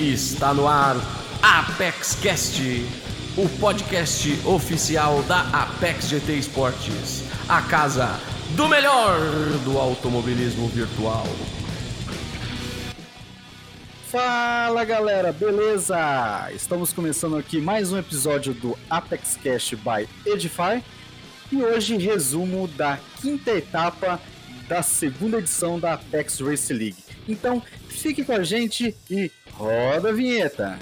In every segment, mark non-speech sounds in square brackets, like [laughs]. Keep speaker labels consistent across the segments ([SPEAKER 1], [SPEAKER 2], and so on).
[SPEAKER 1] Está no ar Apex Cast, o podcast oficial da Apex GT Esportes, a casa do melhor do automobilismo virtual.
[SPEAKER 2] Fala galera, beleza? Estamos começando aqui mais um episódio do Apex Cash by Edify e hoje resumo da quinta etapa da segunda edição da Apex Race League. Então fique com a gente e roda a vinheta!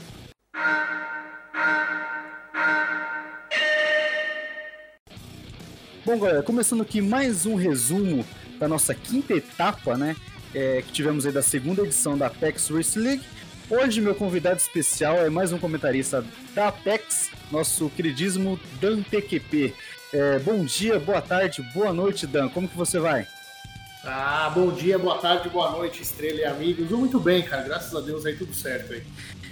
[SPEAKER 2] Bom galera, começando aqui mais um resumo da nossa quinta etapa, né? é, que tivemos aí da segunda edição da Apex Race League. Hoje, meu convidado especial é mais um comentarista da Apex, nosso queridíssimo Dan PQP. É, bom dia, boa tarde, boa noite, Dan. Como que você vai?
[SPEAKER 3] Ah, bom dia, boa tarde, boa noite, estrela e amigos. Muito bem, cara. Graças a Deus aí tudo certo aí.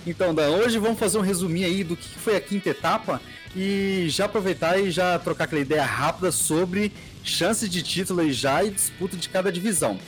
[SPEAKER 2] Então, Dan, hoje vamos fazer um resuminho aí do que foi a quinta etapa e já aproveitar e já trocar aquela ideia rápida sobre chances de título e já e disputa de cada divisão.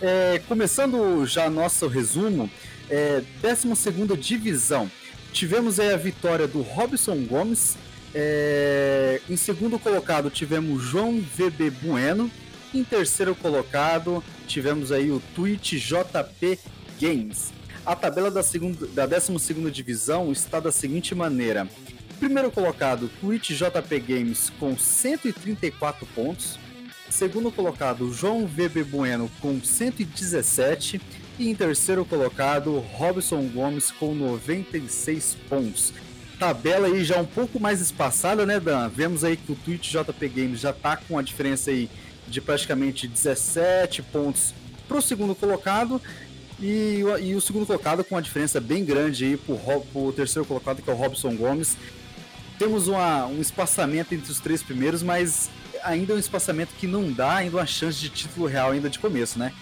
[SPEAKER 2] É, começando já nosso resumo, é, 12 divisão. Tivemos aí a vitória do Robson Gomes. É, em segundo colocado tivemos João VB Bueno. Em terceiro colocado tivemos aí o Twitch JP Games. A tabela da, segunda, da 12 divisão está da seguinte maneira. Primeiro colocado, Twitch JP Games com 134 pontos. Segundo colocado, João VB Bueno com 117. E em terceiro colocado, Robson Gomes com 96 pontos. Tabela aí já um pouco mais espaçada, né, Dan? Vemos aí que o Twitch JP Games já tá com a diferença aí de praticamente 17 pontos para o segundo colocado. E, e, o segundo colocado com uma diferença bem grande pro, pro terceiro colocado, que é o Robson Gomes. Temos uma, um espaçamento entre os três primeiros, mas ainda é um espaçamento que não dá ainda uma chance de título real ainda de começo, né?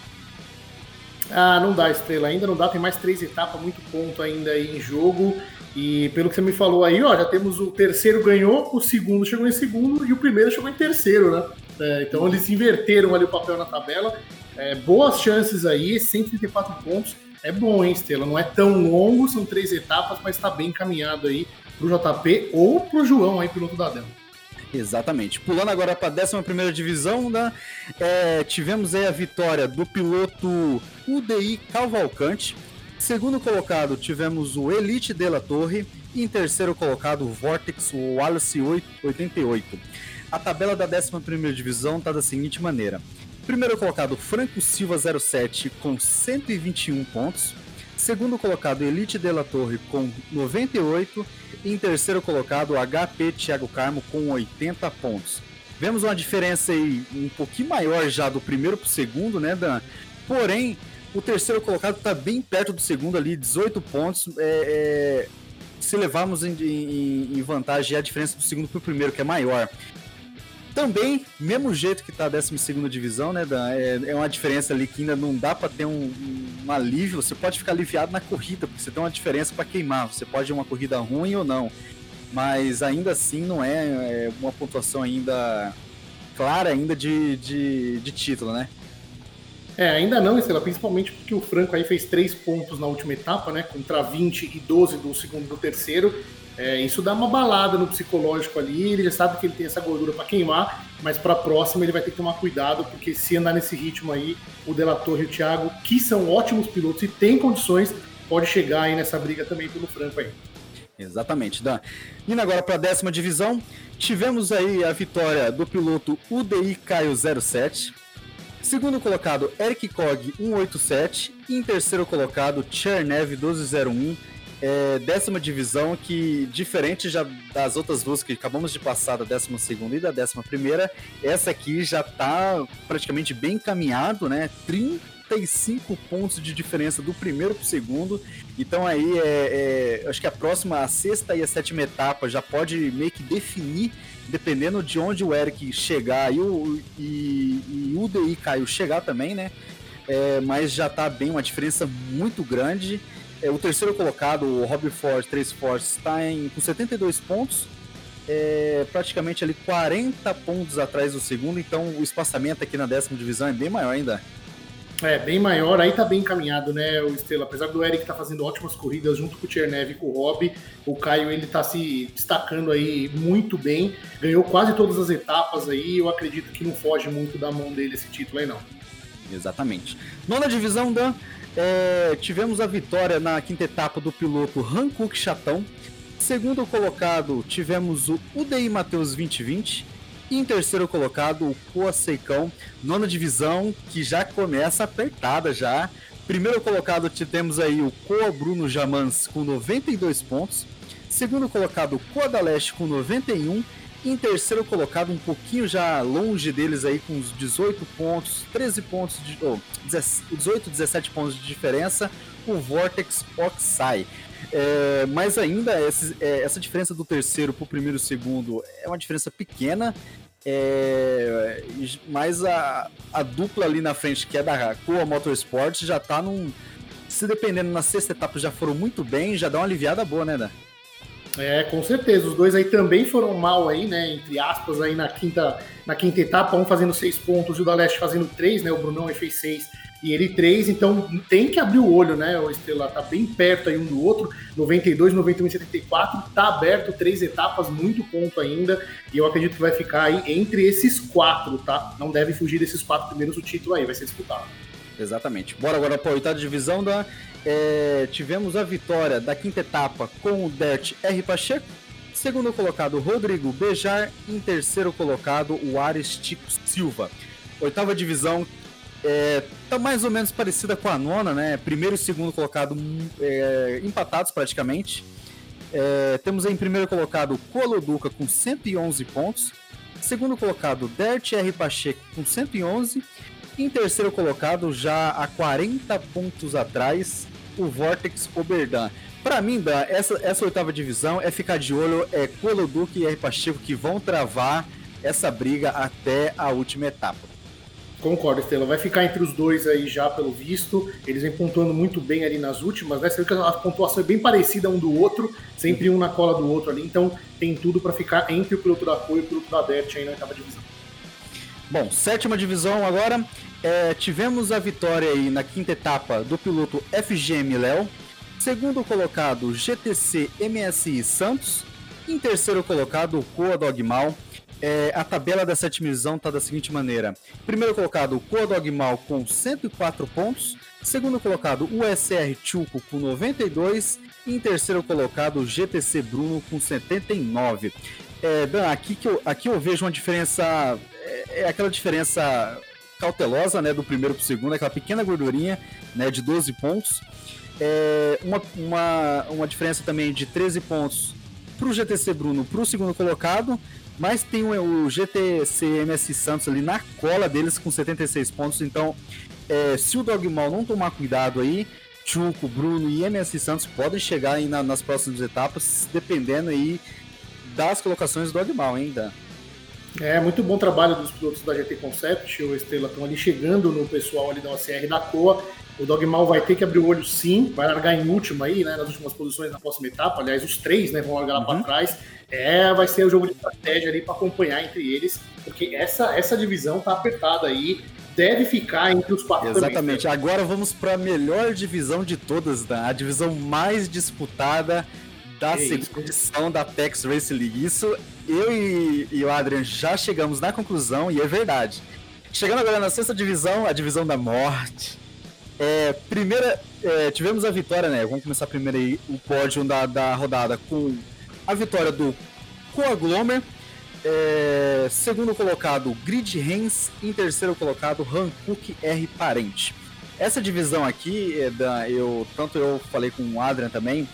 [SPEAKER 3] Ah, não dá, Estrela, ainda não dá, tem mais três etapas, muito ponto ainda aí em jogo. E pelo que você me falou aí, ó, já temos o terceiro ganhou, o segundo chegou em segundo e o primeiro chegou em terceiro, né? É, então eles inverteram ali o papel na tabela. É, boas chances aí, 134 pontos. É bom, hein, Estrela? Não é tão longo, são três etapas, mas está bem encaminhado aí pro JP ou pro João aí, piloto da Demo.
[SPEAKER 2] Exatamente. Pulando agora para a 11 divisão, né? É, tivemos aí a vitória do piloto UDI Cavalcante. Segundo colocado, tivemos o Elite de la Torre. E em terceiro colocado, o Vortex Wallace 88. A tabela da 11 divisão está da seguinte maneira: primeiro colocado, Franco Silva 07 com 121 pontos. Segundo colocado, Elite de la Torre com 98 em terceiro colocado, HP Thiago Carmo com 80 pontos. Vemos uma diferença aí um pouquinho maior já do primeiro para o segundo, né, Dan? Porém, o terceiro colocado está bem perto do segundo ali, 18 pontos. É, é, se levarmos em, em, em, vantagem a diferença do segundo para o primeiro, que é maior. Também, mesmo jeito que está a 12 divisão, né, Dan? É, é, uma diferença ali que ainda não dá para ter um, um, alívio. Você pode ficar aliviado na corrida, porque você tem uma diferença para queimar. Você pode ir uma corrida ruim ou não. Mas ainda assim não é, é uma pontuação ainda clara ainda de, de, de título, né?
[SPEAKER 3] É, ainda não, Estela, principalmente porque o Franco aí fez três pontos na última etapa, né? Contra 20 e 12 do segundo e do terceiro. É, isso dá uma balada no psicológico ali, ele já sabe que ele tem essa gordura para queimar, mas para a próxima ele vai ter que tomar cuidado, porque se andar nesse ritmo aí, o Delator e o Thiago, que são ótimos pilotos e têm condições, pode chegar aí nessa briga também pelo Franco aí.
[SPEAKER 2] Exatamente, Dan. Indo agora para a décima divisão, tivemos aí a vitória do piloto UDI Caio 07. Segundo colocado, Eric Cog 187. E em terceiro colocado, Chernev 1201 é, décima divisão que, diferente já das outras duas que acabamos de passar, da décima segunda e da décima primeira, essa aqui já está praticamente bem encaminhado, né? 35 pontos de diferença do primeiro para o segundo. Então aí é, é, acho que a próxima, a sexta e a sétima etapa já pode meio que definir, dependendo de onde o Eric chegar e o, e, e o DI Caio chegar também, né? É, mas já está bem uma diferença muito grande. É, o terceiro colocado, o Robbie Ford, 3 Force, está com 72 pontos, é, praticamente ali 40 pontos atrás do segundo, então o espaçamento aqui na décima divisão é bem maior ainda.
[SPEAKER 3] É, bem maior, aí tá bem encaminhado, né, o Estrela. Apesar do Eric tá fazendo ótimas corridas junto com o Tchernev e com o Rob, o Caio ele tá se destacando aí muito bem, ganhou quase todas as etapas aí, eu acredito que não foge muito da mão dele esse título aí não.
[SPEAKER 2] Exatamente. Nona divisão, Dan, é, tivemos a vitória na quinta etapa do piloto Hankook Chatão. Segundo colocado, tivemos o UDI Matheus 2020 e em terceiro colocado, o Coa Seicão, nona divisão, que já começa apertada já. Primeiro colocado temos aí o Coa Bruno Jamans com 92 pontos. Segundo colocado, o Coa da Leste com 91. Em terceiro colocado, um pouquinho já longe deles aí, com uns 18 pontos, 13 pontos, de, oh, 18, 17 pontos de diferença, o Vortex Oxai. É, mas ainda, essa, é, essa diferença do terceiro para o primeiro e segundo é uma diferença pequena. É, mas a, a dupla ali na frente, que é da Coa Motorsports, já está num. Se dependendo na sexta etapa já foram muito bem, já dá uma aliviada boa, né, Dan?
[SPEAKER 3] É, com certeza. Os dois aí também foram mal aí, né? Entre aspas, aí na quinta, na quinta etapa, um fazendo seis pontos o da Leste fazendo três, né? O Brunão aí fez seis e ele 3, então tem que abrir o olho, né? O Estrela tá bem perto aí um do outro, 92, 91 e 74, tá aberto, três etapas, muito ponto ainda, e eu acredito que vai ficar aí entre esses quatro, tá? Não deve fugir desses quatro primeiros o título aí, vai ser disputado.
[SPEAKER 2] Exatamente. Bora agora para a oitava divisão da. É, tivemos a vitória da quinta etapa com o Dert R. Pacheco. Segundo colocado, Rodrigo Bejar. Em terceiro colocado, o Ares Tico Silva. Oitava divisão, é, tá mais ou menos parecida com a nona, né? Primeiro e segundo colocado é, empatados praticamente. É, temos em primeiro colocado Coloduca com 111 pontos. Segundo colocado, Dert R. Pacheco com 111. Em terceiro colocado, já a 40 pontos atrás, o Vortex Oberdan. Para mim, Dan, essa, essa oitava divisão é ficar de olho, é Coloduca e R. Pacheco que vão travar essa briga até a última etapa.
[SPEAKER 3] Concordo, Estela. Vai ficar entre os dois aí já, pelo visto. Eles vêm pontuando muito bem ali nas últimas, né? Você vê que a pontuação é bem parecida um do outro, sempre um na cola do outro ali. Então tem tudo para ficar entre o piloto da apoio e o piloto da Dert aí na oitava divisão.
[SPEAKER 2] Bom, sétima divisão agora. É, tivemos a vitória aí na quinta etapa do piloto FGM Léo. Segundo colocado, GTC MSI Santos. Em terceiro colocado, Coa Dogmal. É, a tabela sétima divisão está da seguinte maneira: primeiro colocado, o Codogmal com 104 pontos. Segundo colocado, o SR Chuco com 92. E em terceiro colocado, GTC Bruno com 79. É, Dan, aqui, que eu, aqui eu vejo uma diferença. É, é aquela diferença cautelosa né, do primeiro para o segundo, aquela pequena gordurinha né, de 12 pontos. É, uma, uma, uma diferença também de 13 pontos para o GTC Bruno para o segundo colocado mas tem o, o GTC MS Santos ali na cola deles com 76 pontos. Então, é, se o Dogmal não tomar cuidado aí, Chuco, Bruno e MS Santos podem chegar aí na, nas próximas etapas, dependendo aí das colocações do Dogmal ainda.
[SPEAKER 3] É, muito bom trabalho dos pilotos da GT Concept, o Estrela estão ali chegando no pessoal ali da OCR da COA. O Dogmal vai ter que abrir o olho sim, vai largar em último aí, né, nas últimas posições na próxima etapa. Aliás, os três né, vão largar lá uhum. para trás. É, vai ser o jogo de estratégia ali para acompanhar entre eles, porque essa, essa divisão tá apertada aí, deve ficar entre os quatro.
[SPEAKER 2] Exatamente. Também. Agora vamos para a melhor divisão de todas, a divisão mais disputada da segunda edição da PEX Race League. Isso eu e, e o Adrian já chegamos na conclusão e é verdade. Chegando agora na sexta divisão, a divisão da morte. É, primeira, é, tivemos a vitória, né? Vamos começar primeiro aí o pódio da, da rodada com a vitória do Coaglomer, é, segundo colocado Grid Hens, em terceiro colocado Hankook R Parente. Essa divisão aqui, da, eu, tanto eu falei com o Adrian também,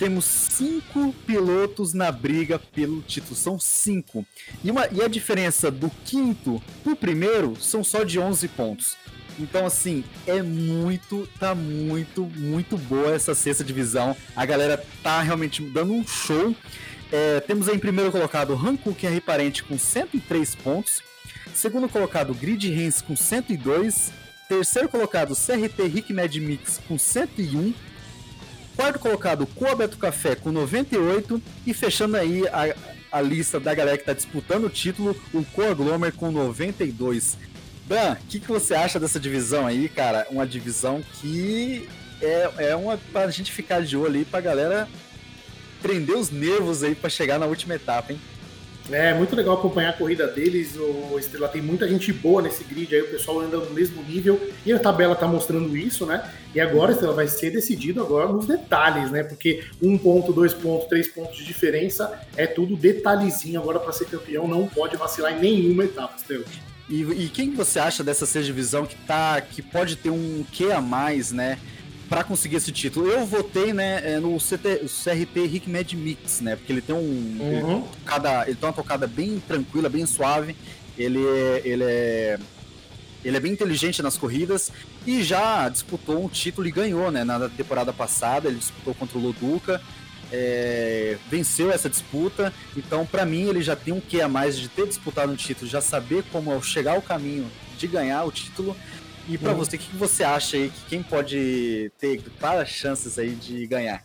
[SPEAKER 2] temos cinco pilotos na briga pelo título, são cinco. E, uma, e a diferença do quinto pro primeiro são só de 11 pontos. Então, assim, é muito, tá muito, muito boa essa sexta divisão. A galera tá realmente dando um show. É, temos aí em primeiro colocado Hankook R Parente com 103 pontos. Segundo colocado Grid Hens com 102. Terceiro colocado CRT Rick Mad Mix com 101. Quarto colocado Coabeto Café com 98. E fechando aí a, a lista da galera que está disputando o título, o Coaglomer com 92. Dan, o que, que você acha dessa divisão aí, cara? Uma divisão que é, é uma pra gente ficar de olho aí pra galera prender os nervos aí para chegar na última etapa, hein?
[SPEAKER 3] É muito legal acompanhar a corrida deles. O Estrela tem muita gente boa nesse grid aí, o pessoal anda no mesmo nível e a tabela tá mostrando isso, né? E agora, Estrela, vai ser decidido agora nos detalhes, né? Porque um ponto, dois pontos, três pontos de diferença é tudo detalhezinho agora para ser campeão, não pode vacilar em nenhuma etapa, Estrela.
[SPEAKER 2] E, e quem você acha dessa sexta divisão que tá que pode ter um que a mais, né? Para conseguir esse título. Eu votei, né, é, no CT, CRT Rick Mad Mix, né, porque ele tem um uhum. ele, tocada, ele tem uma tocada bem tranquila, bem suave. Ele é, ele é ele é bem inteligente nas corridas e já disputou um título e ganhou, né, na temporada passada. Ele disputou contra o Loduca. É, venceu essa disputa, então para mim ele já tem um que a mais de ter disputado um título, já saber como chegar ao caminho de ganhar o título. E para uhum. você, o que você acha aí que quem pode ter claras chances aí de ganhar?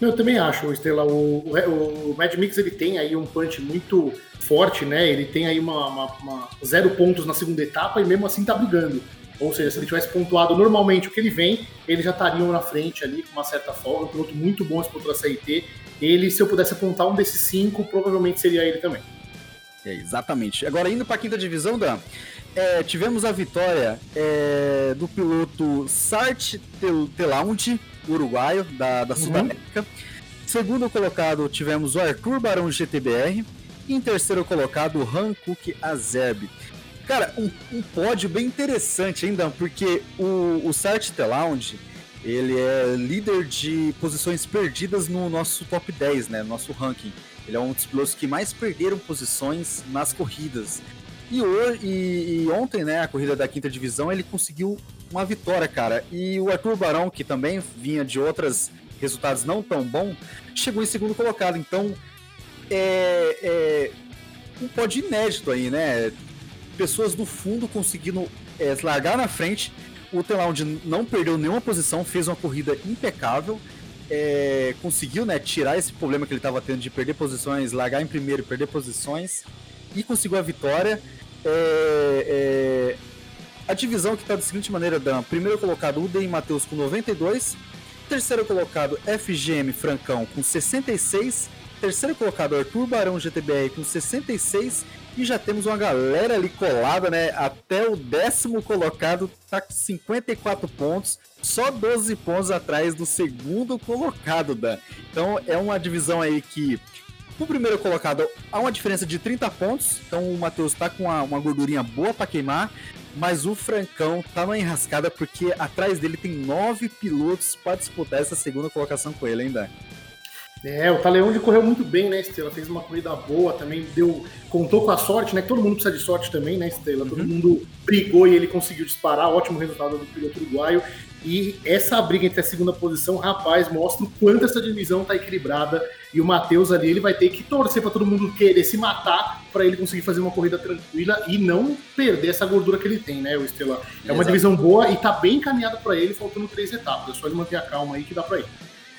[SPEAKER 3] Eu também acho, Estrela. O, o, o Mad Mix ele tem aí um punch muito forte, né? Ele tem aí uma, uma, uma, zero pontos na segunda etapa e mesmo assim tá brigando. Ou seja, se ele tivesse pontuado normalmente o que ele vem, ele já estaria na frente ali com uma certa folga. Um piloto muito bom esse piloto da CIT. Ele, se eu pudesse apontar um desses cinco, provavelmente seria ele também.
[SPEAKER 2] É, exatamente. Agora, indo para a quinta divisão, Dan, é, tivemos a vitória é, do piloto Sart Telaunt, uruguaio, da, da uhum. Segundo colocado, tivemos o Arthur Barão GTBR. E em terceiro colocado, o Hankook Azerb. Cara, um, um, pódio bem interessante ainda, porque o, o Sart Telaunt, ele é líder de posições perdidas no nosso top 10, né? Nosso ranking. Ele é um dos pilotos que mais perderam posições nas corridas. E, hoje, e, e, ontem, né, a corrida da quinta divisão, ele conseguiu uma vitória, cara. E o Arthur Barão, que também vinha de outros resultados não tão bons, chegou em segundo colocado. Então, é, é um pódio inédito aí, né? Pessoas do fundo conseguindo é, largar na frente. O Telound não perdeu nenhuma posição, fez uma corrida impecável. É, conseguiu né, tirar esse problema que ele estava tendo de perder posições, largar em primeiro e perder posições, e conseguiu a vitória. É, é, a divisão que está da seguinte maneira, Dan. Primeiro colocado, UDEM Matheus com 92. Terceiro colocado, FGM Francão com 66. Terceiro colocado, Arthur Barão GTBR com 66. E já temos uma galera ali colada, né? Até o décimo colocado tá com 54 pontos. Só 12 pontos atrás do segundo colocado, Dan. Então é uma divisão aí que o primeiro colocado há uma diferença de 30 pontos, então o Matheus tá com uma, uma gordurinha boa para queimar, mas o Francão tá numa enrascada porque atrás dele tem nove pilotos para disputar essa segunda colocação com ele ainda.
[SPEAKER 3] É, o Taleonde correu muito bem, né, Estrela? Fez uma corrida boa também, deu, contou com a sorte, né? Todo mundo precisa de sorte também, né, Estrela? Todo uhum. mundo brigou e ele conseguiu disparar, ótimo resultado do piloto uruguaio. E essa briga entre a segunda posição, rapaz, mostra o quanto essa divisão tá equilibrada. E o Matheus ali, ele vai ter que torcer para todo mundo querer se matar para ele conseguir fazer uma corrida tranquila e não perder essa gordura que ele tem, né, o Estrela? É uma divisão boa e tá bem encaminhada para ele, faltando três etapas. É só ele manter a calma aí que dá para ir.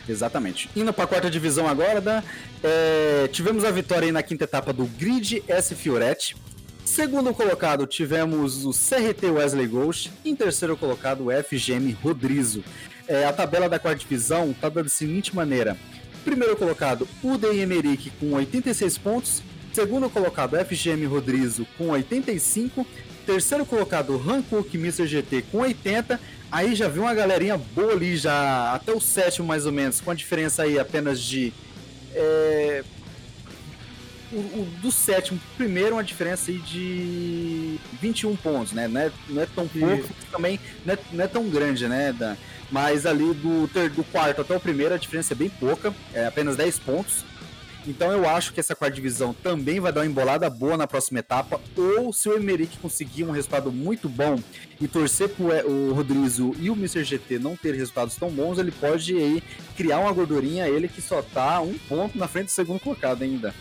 [SPEAKER 2] Exatamente. Indo para a quarta divisão agora, Dan, é, tivemos a vitória na quinta etapa do Grid S Fioretti. Segundo colocado, tivemos o CRT Wesley Ghost. Em terceiro colocado, o FGM Rodrizo. É, a tabela da quarta divisão está da seguinte maneira. Primeiro colocado, Udem Emerick com 86 pontos. Segundo colocado, FGM Rodrizo com 85. Terceiro colocado, Hankook Mr. GT com 80. Aí já viu uma galerinha boa ali, já até o sétimo mais ou menos, com a diferença aí apenas de. É, o, o, do sétimo pro primeiro, uma diferença aí de 21 pontos, né? Não é, não é tão pouco, também não é, não é, tão grande, né, Dan? Mas ali do, ter, do quarto até o primeiro, a diferença é bem pouca, é apenas 10 pontos. Então eu acho que essa quarta divisão também vai dar uma embolada boa na próxima etapa. Ou se o Emerick conseguir um resultado muito bom e torcer para o Rodrigo e o Mr. GT não ter resultados tão bons, ele pode aí criar uma gordurinha, ele que só tá um ponto na frente do segundo colocado ainda.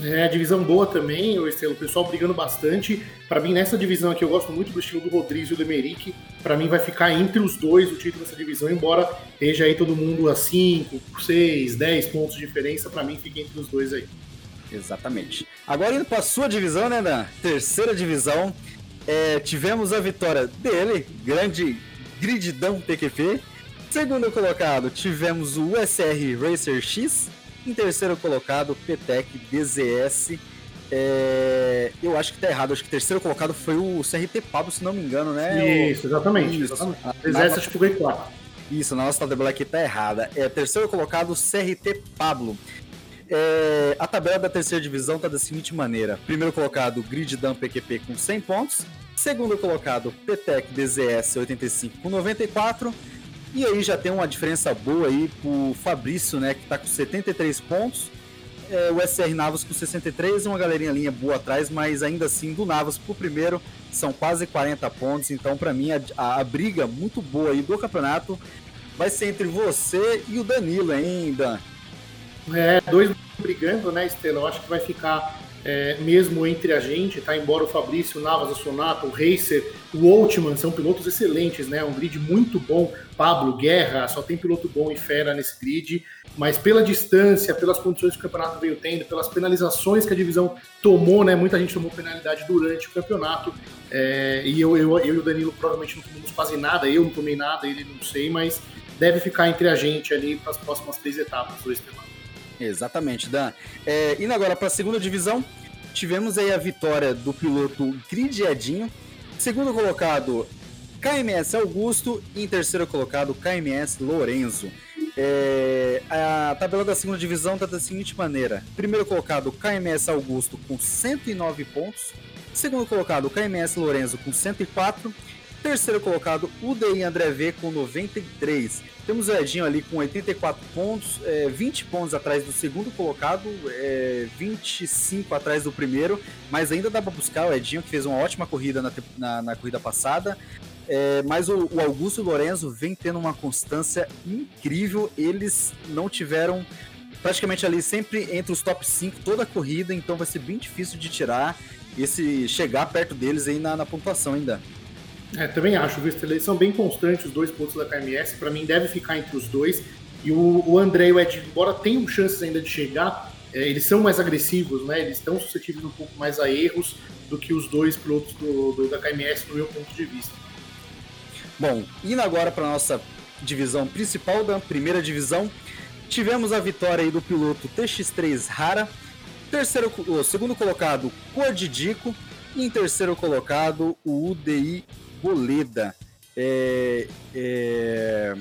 [SPEAKER 3] É, divisão boa também, o Estrela, o pessoal brigando bastante. Para mim, nessa divisão aqui, eu gosto muito do estilo do Rodrigues e do Emerick. Para mim, vai ficar entre os dois o título dessa divisão, embora esteja aí todo mundo a 5, 6, 10 pontos de diferença. Para mim, fica entre os dois aí.
[SPEAKER 2] Exatamente. Agora indo para sua divisão, né, da terceira divisão, é, tivemos a vitória dele, grande grididão PQP. Segundo colocado, tivemos o USR Racer X. Em terceiro colocado, PTEC DZS. É, eu acho que tá errado, acho que o terceiro colocado foi o CRT Pablo, se não me engano,
[SPEAKER 3] né? Isso, exatamente. Isso. exatamente. A DZS acho que foi 4.
[SPEAKER 2] Isso, na nossa tabela aqui tá errada. É terceiro colocado, CRT Pablo. É, a tabela da terceira divisão tá da seguinte maneira: primeiro colocado, Grid Dam PQP com 100 pontos. Segundo colocado, PTEC DZS 85 com 94. E aí já tem uma diferença boa aí pro Fabrício, né, que tá com 73 pontos. É, o SR Navas com 63 e uma galerinha linha boa atrás, mas ainda assim do Navas pro primeiro são quase 40 pontos. Então, para mim, a, a, a, briga muito boa aí do campeonato vai ser entre você e o Danilo ainda.
[SPEAKER 3] É, dois brigando, né, Estela? Eu acho que vai ficar é, mesmo entre a gente, tá? Embora o Fabrício, o Navas, o Sonato, o Racer, o Altman são pilotos excelentes, né? Um grid muito bom. Pablo, Guerra, só tem piloto bom e fera nesse grid. Mas pela distância, pelas condições que o campeonato veio tendo, pelas penalizações que a divisão tomou, né? Muita gente tomou penalidade durante o campeonato. É, e eu, eu, eu e o Danilo provavelmente não tomamos quase nada. Eu não tomei nada, ele não sei, mas deve ficar entre a gente ali para as próximas três etapas do Esteban.
[SPEAKER 2] Exatamente, Dan. É, indo agora para a segunda divisão, tivemos aí a vitória do piloto Gridiadinho. Segundo colocado, KMS Augusto. E em terceiro colocado, KMS Lorenzo. É, a tabela da segunda divisão está da seguinte maneira: primeiro colocado, KMS Augusto com 109 pontos. Segundo colocado, KMS Lorenzo com 104. Terceiro colocado, UDI André V com 93. Temos o Edinho ali com 84 pontos, é, 20 pontos atrás do segundo colocado, é, 25 atrás do primeiro, mas ainda dá para buscar o Edinho, que fez uma ótima corrida na, na, na corrida passada. É, mas o, o Augusto o Lorenzo vem tendo uma constância incrível. Eles não tiveram praticamente ali sempre entre os top 5 toda a corrida, então vai ser bem difícil de tirar esse chegar perto deles aí na, na pontuação ainda.
[SPEAKER 3] É, também acho, viu? Eles são bem constantes, os dois pontos da KMS. Para mim, deve ficar entre os dois. E o, o André e o Ed, embora tenham chances ainda de chegar, é, eles são mais agressivos, né? Eles estão suscetíveis um pouco mais a erros do que os dois pilotos do, do da KMS, no meu ponto de vista.
[SPEAKER 2] Bom, indo agora para nossa divisão principal da primeira divisão, tivemos a vitória aí do piloto TX3 Rara, terceiro, segundo colocado Cordidico e em terceiro colocado o UDI Boleda. É, é...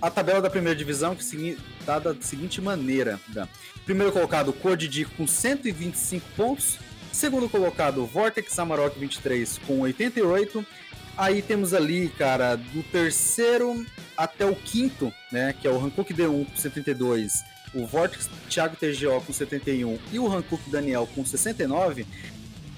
[SPEAKER 2] A tabela da primeira divisão que está da seguinte maneira: primeiro colocado, Cordidi com 125 pontos. Segundo colocado, Vortex Amarok 23 com 88. Aí temos ali, cara, do terceiro até o quinto, né? Que é o Hankook D1 com 72, o Vortex Thiago TGO com 71 e o Hankook Daniel com 69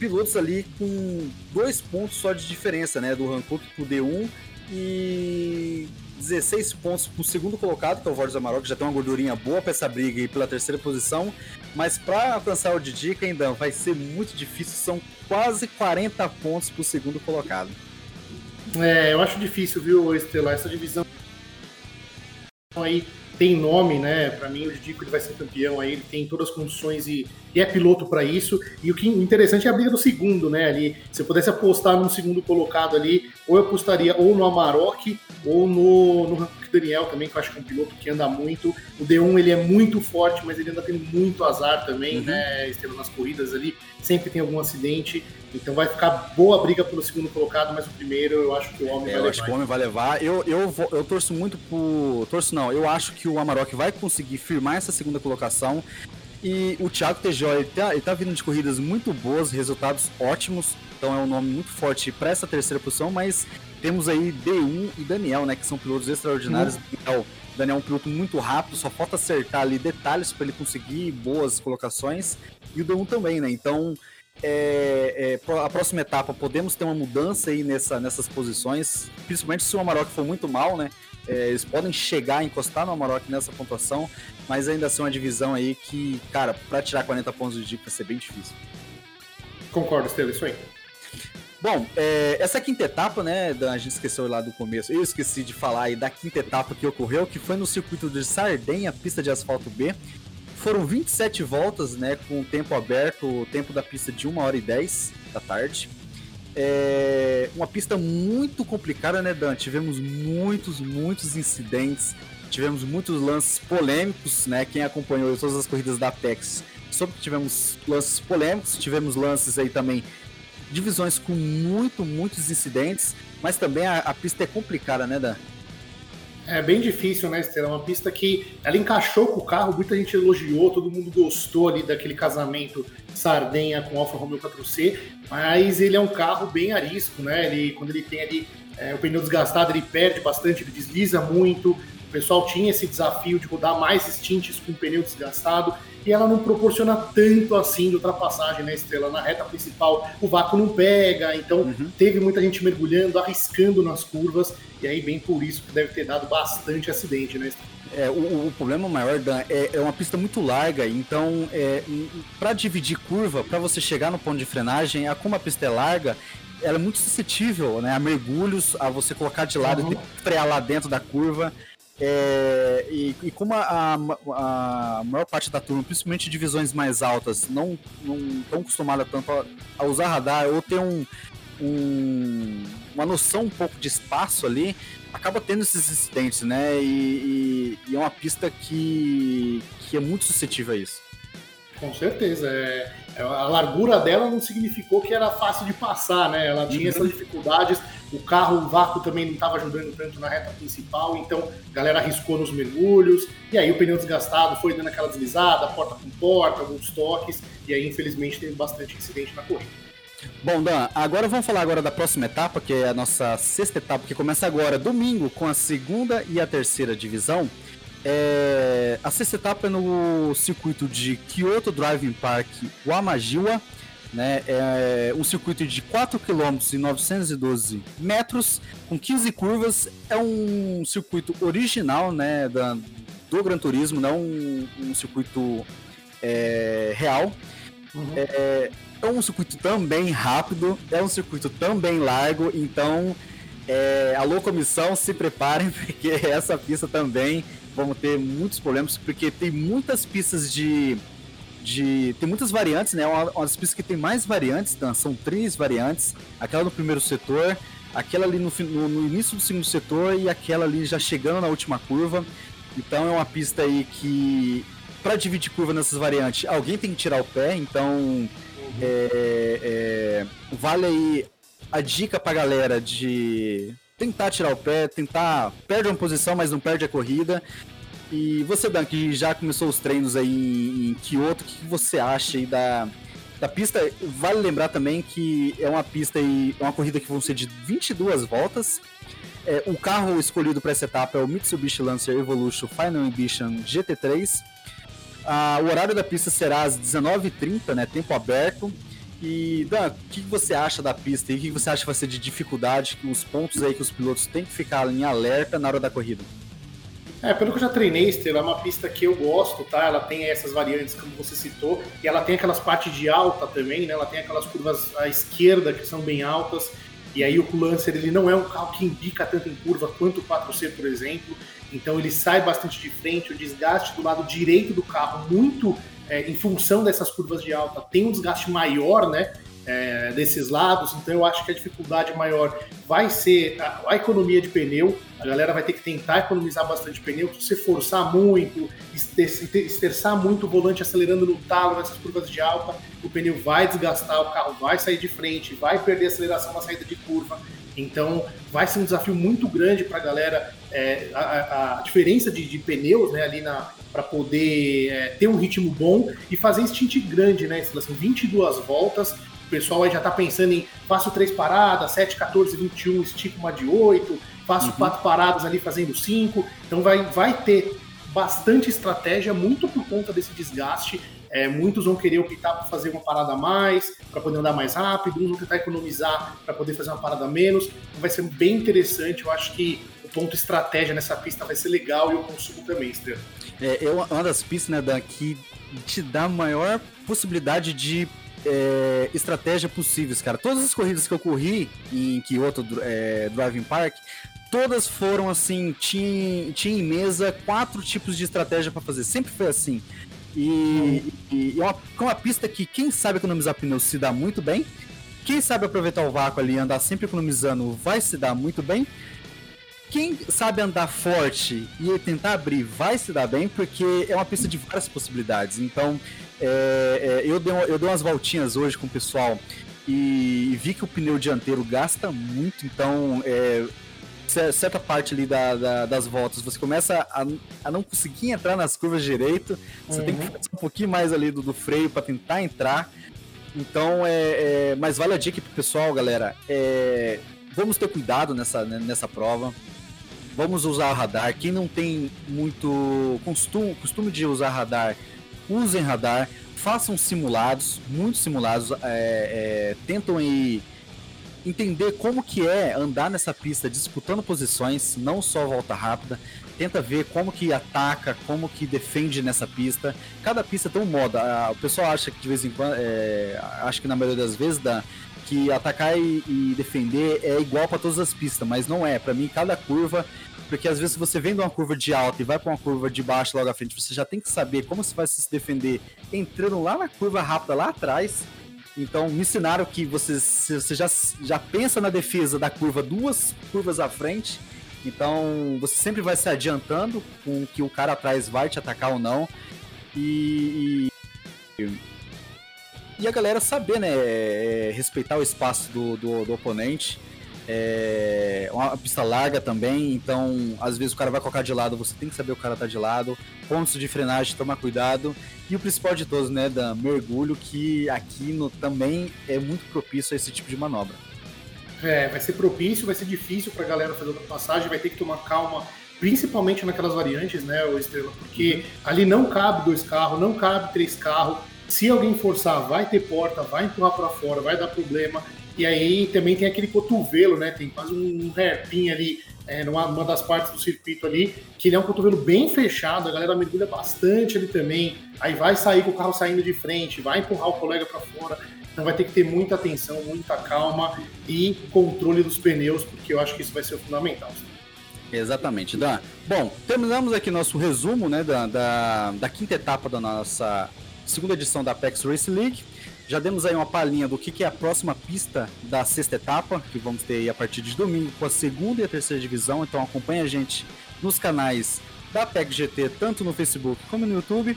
[SPEAKER 2] pilotos ali com dois pontos só de diferença, né? Do Hankook pro D1 e 16 pontos pro segundo colocado, que é o Vordes Amarok, que já tem uma gordurinha boa para essa briga aí pela terceira posição. Mas para alcançar o Didica ainda vai ser muito difícil, são quase 40 pontos pro segundo colocado.
[SPEAKER 3] É, eu acho difícil, viu, Estelar, essa divisão aí tem nome, né? Para mim, o Dico ele vai ser campeão aí, ele tem todas as condições e, e é piloto para isso. E o que interessante é a briga do segundo, né? Ali, se eu pudesse apostar num segundo colocado ali, ou eu apostaria ou no Amarok ou no, no Daniel também, que eu acho que é um piloto que anda muito. O D1 ele é muito forte, mas ele anda tendo muito azar também, uhum. né? Esteve nas corridas ali, sempre tem algum acidente. Então vai ficar boa briga pelo segundo colocado, mas o primeiro eu acho que o homem é, vai levar.
[SPEAKER 2] Eu acho que o homem vai levar. Eu, eu, vou, eu torço muito por. Torço não, eu acho que o Amarok vai conseguir firmar essa segunda colocação. E o Thiago Tejo, ele tá, ele tá vindo de corridas muito boas, resultados ótimos. Então é um nome muito forte para essa terceira posição, mas temos aí D1 e Daniel, né? Que são pilotos extraordinários. Uhum. Daniel, Daniel é um piloto muito rápido, só falta acertar ali detalhes para ele conseguir boas colocações. E o D1 também, né? Então, é, é, a próxima etapa podemos ter uma mudança aí nessa, nessas posições, principalmente se o Amarok for muito mal, né? É, eles podem chegar, encostar no Amarok nessa pontuação, mas ainda assim uma divisão aí que, cara, para tirar 40 pontos de dica vai ser bem difícil.
[SPEAKER 3] Concordo, Estela, isso aí.
[SPEAKER 2] Bom, é, essa quinta etapa, né, a gente esqueceu lá do começo, eu esqueci de falar aí da quinta etapa que ocorreu, que foi no circuito de Sardenha, pista de asfalto B. Foram 27 voltas, né, com o tempo aberto, o tempo da pista de 1 hora e 10 da tarde. É uma pista muito complicada, né, Dan? Tivemos muitos, muitos incidentes, tivemos muitos lances polêmicos, né? Quem acompanhou todas as corridas da Apex soube que tivemos lances polêmicos, tivemos lances aí também, divisões com muito, muitos incidentes, mas também a, a pista é complicada, né, Dan?
[SPEAKER 3] É bem difícil, né, Estela? Uma pista que ela encaixou com o carro, muita gente elogiou, todo mundo gostou ali daquele casamento Sardenha com Alfa Romeo 4C, mas ele é um carro bem arisco, né? Ele, quando ele tem ali é, o pneu desgastado, ele perde bastante, ele desliza muito. O pessoal tinha esse desafio de rodar mais stints com o pneu desgastado e ela não proporciona tanto assim de ultrapassagem na né, estrela. Na reta principal, o vácuo não pega, então uhum. teve muita gente mergulhando, arriscando nas curvas, e aí, bem por isso que deve ter dado bastante acidente, né?
[SPEAKER 2] É, o, o, problema maior Dan, é, é, uma pista muito larga, então é, para dividir curva, para você chegar no ponto de frenagem, a, como a pista é larga, ela é muito suscetível né, a mergulhos, a você colocar de lado uhum. e frear lá dentro da curva. É, e, e, como a, a, a, maior parte da turma, principalmente divisões mais altas, não estão acostumadas tanto a, a, usar radar ou ter um, um, uma noção um pouco de espaço ali, acaba tendo esses incidentes, né? E, e, e, é uma pista que, que é muito suscetível a isso.
[SPEAKER 3] Com certeza. É, é a largura dela não significou que era fácil de passar, né? Ela tinha uhum. essas dificuldades. O carro, o vácuo também não estava ajudando tanto na reta principal, então a galera arriscou nos mergulhos. E aí o pneu desgastado foi dando aquela deslizada, porta com porta, alguns toques. E aí, infelizmente, teve bastante incidente na corrida.
[SPEAKER 2] Bom, Dan, agora vamos falar agora da próxima etapa, que é a nossa sexta etapa, que começa agora, domingo, com a segunda e a terceira divisão. É... A sexta etapa é no circuito de Kyoto Driving Park Wamajiwa, né? É um circuito de 4 km e 912 metros, com 15 curvas. É um circuito original né, da, do Gran Turismo, não um, um circuito é, real. Uhum. É, é um circuito também rápido, é um circuito também largo, então é, alô comissão, se preparem, [laughs] porque essa pista também vamos ter muitos problemas, porque tem muitas pistas de. De tem muitas variantes, né? Uma, uma das pistas que tem mais variantes, então, são três variantes: aquela no primeiro setor, aquela ali no, no, no início do segundo setor e aquela ali já chegando na última curva. Então é uma pista aí que, para dividir curva nessas variantes, alguém tem que tirar o pé, então é, é, vale aí a dica pra galera de tentar tirar o pé, tentar. Perde uma posição, mas não perde a corrida. E você, Dan, que já começou os treinos aí em Kyoto, o que você acha aí da, da pista? Vale lembrar também que é uma pista e é uma corrida que vão ser de 22 voltas. É, o carro escolhido para essa etapa é o Mitsubishi Lancer Evolution Final Edition GT3. Ah, o horário da pista será às 19h30, né? Tempo aberto. E, Dan, o que você acha da pista e o que você acha que vai ser de dificuldade, os pontos aí que os pilotos têm que ficar em alerta na hora da corrida?
[SPEAKER 3] É, pelo que eu já treinei, Estela, é uma pista que eu gosto, tá? Ela tem essas variantes, como você citou, e ela tem aquelas partes de alta também, né? Ela tem aquelas curvas à esquerda que são bem altas, e aí o Lancer ele não é um carro que indica tanto em curva quanto o 4C, por exemplo. Então ele sai bastante de frente, o desgaste do lado direito do carro, muito é, em função dessas curvas de alta, tem um desgaste maior, né? É, desses lados, então eu acho que a dificuldade maior vai ser a, a, economia de pneu. A galera vai ter que tentar economizar bastante pneu. Se você forçar muito, esterçar muito o volante acelerando no talo nessas curvas de alta, o pneu vai desgastar, o carro vai sair de frente, vai perder aceleração na saída de curva. Então vai ser um desafio muito grande para a galera. É, a, diferença de, de, pneus né, ali para poder é, ter um ritmo bom e fazer stint grande, né? Assim, 22 voltas. O pessoal aí já está pensando em faço três paradas, 7, 14, 21, estico uma de 8, faço uhum. quatro paradas ali fazendo cinco. Então vai, vai ter bastante estratégia, muito por conta desse desgaste. É, muitos vão querer optar por fazer uma parada a mais, para poder andar mais rápido, uns vão tentar economizar para poder fazer uma parada a menos. Então vai ser bem interessante. Eu acho que o ponto estratégia nessa pista vai ser legal e o consumo também, Estrela.
[SPEAKER 2] É, é uma das pistas, né, Dan, que te dá maior possibilidade de é, estratégia possíveis, cara. Todas as corridas que eu corri em Kyoto é, Driving Park, todas foram assim, tinha, tinha em mesa quatro tipos de estratégia para fazer. Sempre foi assim. E, e, é uma, uma pista que quem sabe economizar pneus se dá muito bem. Quem sabe aproveitar o vácuo ali e andar sempre economizando vai se dar muito bem. Quem sabe andar forte e tentar abrir vai se dar bem, porque é uma pista de várias possibilidades. Então, é, é, eu, dei, eu dei umas voltinhas hoje com o pessoal e vi que o pneu dianteiro gasta muito, então é, certa parte ali da, da, das voltas você começa a, a, não conseguir entrar nas curvas direito, você uhum. tem que uhum. fazer um pouquinho mais ali do, do freio para tentar entrar. Então, é, é, mas vale a dica pro pessoal, galera. É, vamos ter cuidado nessa, né, nessa prova. Vamos usar radar. Quem não tem muito costume, costume de usar radar, usem radar. Façam simulados, muitos simulados. É, é, tentam aí entender como que é andar nessa pista disputando posições, não só volta rápida. Tenta ver como que ataca, como que defende nessa pista. Cada pista tem um modo. O pessoal acha que de vez em quando, é, acho que na maioria das vezes dá que atacar e, e defender é igual para todas as pistas, mas não é. Para mim, cada curva porque às vezes você vem de uma curva de alta e vai para uma curva de baixo logo à frente, você já tem que saber como você vai se defender entrando lá na curva rápida lá atrás. Então me ensinaram que você, você já, já pensa na defesa da curva duas curvas à frente. Então você sempre vai se adiantando com que o cara atrás vai te atacar ou não. E, e, e a galera saber, né? É, respeitar o espaço do, do, do oponente. É uma pista larga também, então às vezes o cara vai colocar de lado, você tem que saber o cara tá de lado. Pontos de frenagem, tomar cuidado. E o principal de todos, né, da mergulho, que aqui no, também é muito propício a esse tipo de manobra.
[SPEAKER 3] É, vai ser propício, vai ser difícil pra galera fazer ultrapassagem, vai ter que tomar calma, principalmente naquelas variantes, né, o Estrela, porque uhum. ali não cabe dois carros, não cabe três carros. Se alguém forçar, vai ter porta, vai empurrar para fora, vai dar problema. E aí também tem aquele cotovelo, né? Tem quase um hairpin ali, é, numa uma das partes do circuito ali, que ele é um cotovelo bem fechado, a galera mergulha bastante ali também. Aí vai sair com o carro saindo de frente, vai empurrar o colega para fora. Então vai ter que ter muita atenção, muita calma e controle dos pneus, porque eu acho que isso vai ser fundamental.
[SPEAKER 2] Exatamente, Dan. Bom, terminamos aqui nosso resumo né, da, da, da quinta etapa da nossa segunda edição da Apex Race League. Já demos aí uma palhinha do que, que é a próxima pista da sexta etapa, que vamos ter aí a partir de domingo com a segunda e a terceira divisão. Então acompanha a gente nos canais da PEC GT, tanto no Facebook como no YouTube.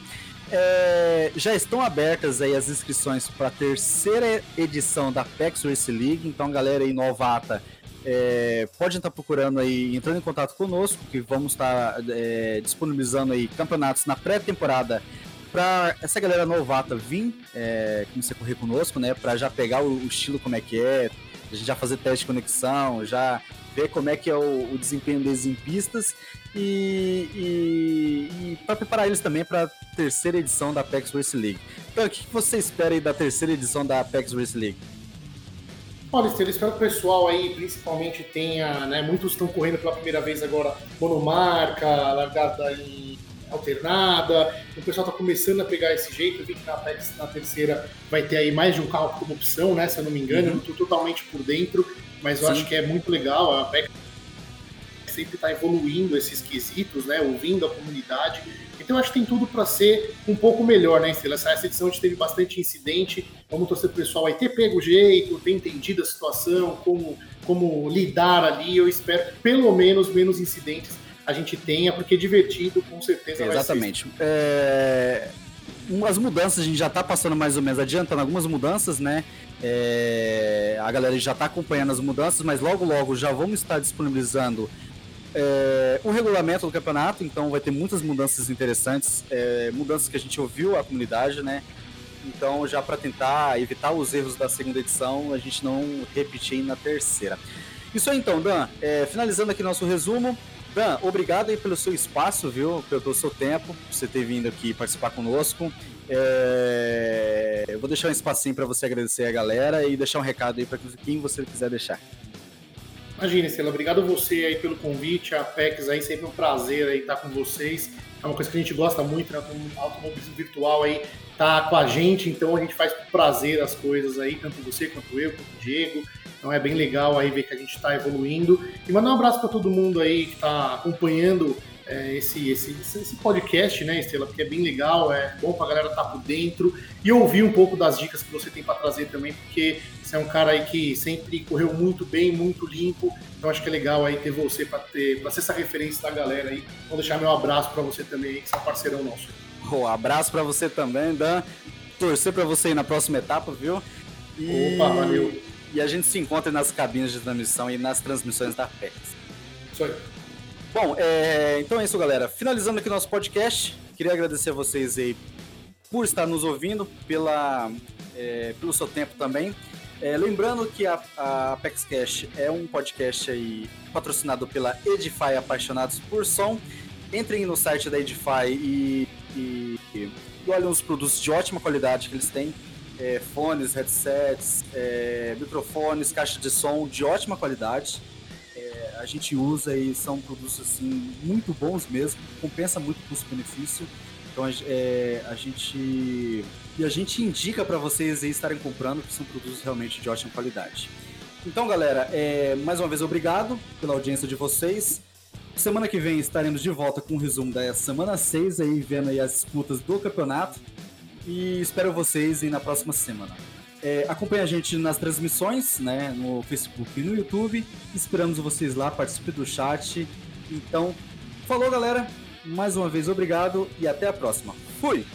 [SPEAKER 2] É, já estão abertas aí as inscrições para a terceira edição da PEX Race League. Então, galera aí novata, é, pode estar procurando aí, entrando em contato conosco, que vamos estar é, disponibilizando aí campeonatos na pré-temporada para essa galera novata vir é, começar a correr conosco, né? Para já pegar o, o, estilo como é que é, a gente já fazer teste de conexão, já ver como é que é o, o desempenho deles em pistas e, e, e para preparar eles também para a terceira edição da Apex Race League. Então, o que você espera aí da terceira edição da Apex Race League?
[SPEAKER 3] Olha, eu espero que o pessoal aí principalmente tenha, né, muitos estão correndo pela primeira vez agora monomarca, largada em alternada. O pessoal está começando a pegar esse jeito. Eu vi que na na terceira, vai ter aí mais de um carro como opção, né? Se eu não me engano, uhum. eu não estou totalmente por dentro, mas eu Sim. acho que é muito legal. A Apex sempre está evoluindo esses quesitos, né? Ouvindo a comunidade. Então acho que tem tudo para ser um pouco melhor, né, Estrela? Essa edição a gente teve bastante incidente. Vamos torcer pro pessoal aí ter pego o jeito, ter entendido a situação, como, como lidar ali. Eu espero pelo menos menos incidentes a gente tenha, porque divertido com certeza
[SPEAKER 2] Exatamente. vai ser. É... Umas mudanças, a gente já está passando mais ou menos, adiantando algumas mudanças, né? É... A galera já está acompanhando as mudanças, mas logo logo já vamos estar disponibilizando é, o regulamento do campeonato, então vai ter muitas mudanças interessantes, é, mudanças que a gente ouviu a comunidade, né? Então, já para tentar evitar os erros da segunda edição, a gente não repetir na terceira. Isso aí então, Dan. É, finalizando aqui nosso resumo, Dan, obrigado aí pelo seu espaço, viu? Pelo seu tempo, por você ter vindo aqui participar conosco. É... Eu vou deixar um espacinho para você agradecer a galera e deixar um recado aí para quem você quiser deixar.
[SPEAKER 3] Imagina, Estela, obrigado a você aí pelo convite, a PEX aí, sempre um prazer aí estar com vocês. É uma coisa que a gente gosta muito, né? O automobilismo virtual aí tá com a gente, então a gente faz por prazer as coisas aí, tanto você quanto eu, quanto o Diego. Então é bem legal aí ver que a gente está evoluindo. E mandar um abraço para todo mundo aí que está acompanhando é, esse, esse, esse podcast, né, Estrela? Porque é bem legal, é bom pra galera estar tá por dentro e ouvir um pouco das dicas que você tem para trazer também, porque você é um cara aí que sempre correu muito bem, muito limpo. Então acho que é legal aí ter você para ter para ser essa referência da galera aí. Vou deixar meu abraço para você também, que é um parceirão nosso.
[SPEAKER 2] Um abraço para você também, Dan. Torcer para você aí na próxima etapa, viu?
[SPEAKER 3] E... Opa, valeu.
[SPEAKER 2] E a gente se encontra nas cabines de transmissão e nas transmissões da PEX.
[SPEAKER 3] Isso aí.
[SPEAKER 2] Bom, é, então é isso, galera. Finalizando aqui nosso podcast, queria agradecer a vocês aí por estar nos ouvindo, pela, é, pelo seu tempo também. É, lembrando que a, a Apex Cash é um podcast aí patrocinado pela Edify Apaixonados por Som. Entrem no site da Edify e, e, e olhem os produtos de ótima qualidade que eles têm. É, fones, headsets, é, microfones, caixa de som de ótima qualidade a gente usa e são produtos assim muito bons mesmo, compensa muito o custo-benefício. Então é, a gente e a gente indica para vocês aí estarem comprando, que são produtos realmente de ótima qualidade. Então, galera, é, mais uma vez obrigado pela audiência de vocês. Semana que vem estaremos de volta com o um resumo da semana 6 aí, vendo aí as disputas do campeonato. E espero vocês aí na próxima semana. É, acompanhe a gente nas transmissões, né, no Facebook e no YouTube. Esperamos vocês lá, participe do chat. Então, falou galera, mais uma vez obrigado e até a próxima. Fui!